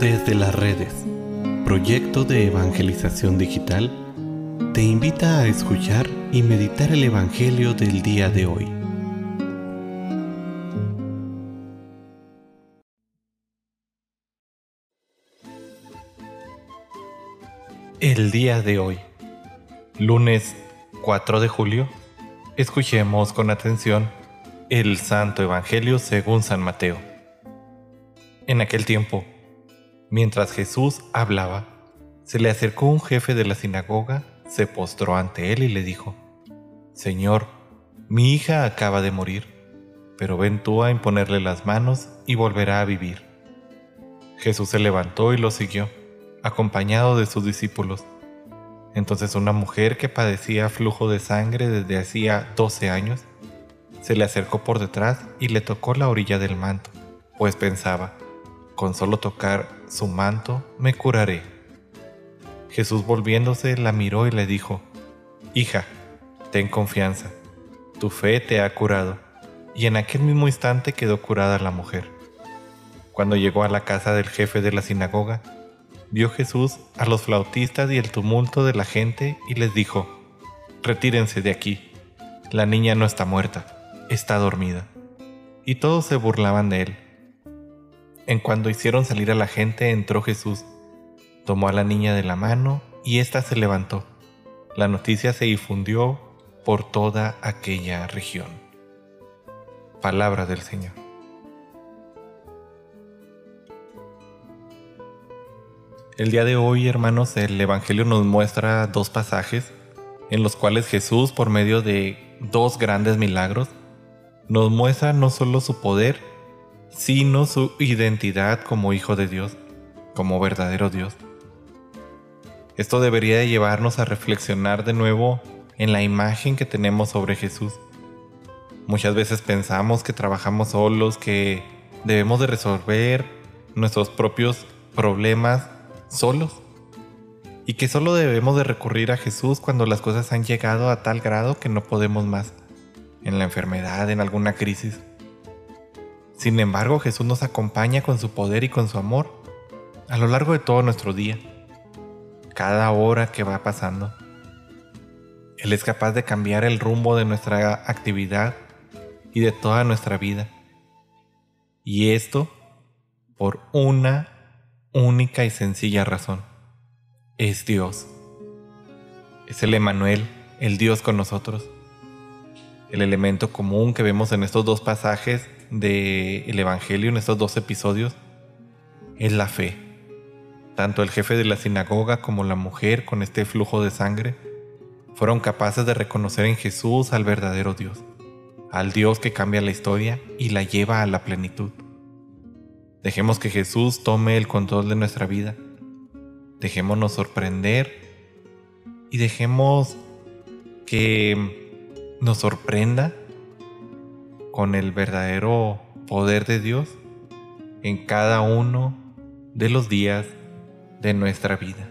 Desde las redes, proyecto de evangelización digital, te invita a escuchar y meditar el Evangelio del día de hoy. El día de hoy, lunes 4 de julio, escuchemos con atención el Santo Evangelio según San Mateo. En aquel tiempo, mientras Jesús hablaba, se le acercó un jefe de la sinagoga, se postró ante él y le dijo, Señor, mi hija acaba de morir, pero ven tú a imponerle las manos y volverá a vivir. Jesús se levantó y lo siguió, acompañado de sus discípulos. Entonces una mujer que padecía flujo de sangre desde hacía 12 años, se le acercó por detrás y le tocó la orilla del manto, pues pensaba, con solo tocar su manto me curaré. Jesús volviéndose la miró y le dijo, Hija, ten confianza, tu fe te ha curado. Y en aquel mismo instante quedó curada la mujer. Cuando llegó a la casa del jefe de la sinagoga, vio Jesús a los flautistas y el tumulto de la gente y les dijo, Retírense de aquí, la niña no está muerta está dormida. Y todos se burlaban de él. En cuando hicieron salir a la gente, entró Jesús, tomó a la niña de la mano y ésta se levantó. La noticia se difundió por toda aquella región. Palabra del Señor. El día de hoy, hermanos, el Evangelio nos muestra dos pasajes en los cuales Jesús, por medio de dos grandes milagros, nos muestra no solo su poder, sino su identidad como Hijo de Dios, como verdadero Dios. Esto debería llevarnos a reflexionar de nuevo en la imagen que tenemos sobre Jesús. Muchas veces pensamos que trabajamos solos, que debemos de resolver nuestros propios problemas solos y que solo debemos de recurrir a Jesús cuando las cosas han llegado a tal grado que no podemos más en la enfermedad, en alguna crisis. Sin embargo, Jesús nos acompaña con su poder y con su amor a lo largo de todo nuestro día, cada hora que va pasando. Él es capaz de cambiar el rumbo de nuestra actividad y de toda nuestra vida. Y esto por una única y sencilla razón. Es Dios. Es el Emanuel, el Dios con nosotros el elemento común que vemos en estos dos pasajes del Evangelio, en estos dos episodios, es la fe. Tanto el jefe de la sinagoga como la mujer con este flujo de sangre fueron capaces de reconocer en Jesús al verdadero Dios, al Dios que cambia la historia y la lleva a la plenitud. Dejemos que Jesús tome el control de nuestra vida. Dejémonos sorprender y dejemos que nos sorprenda con el verdadero poder de Dios en cada uno de los días de nuestra vida.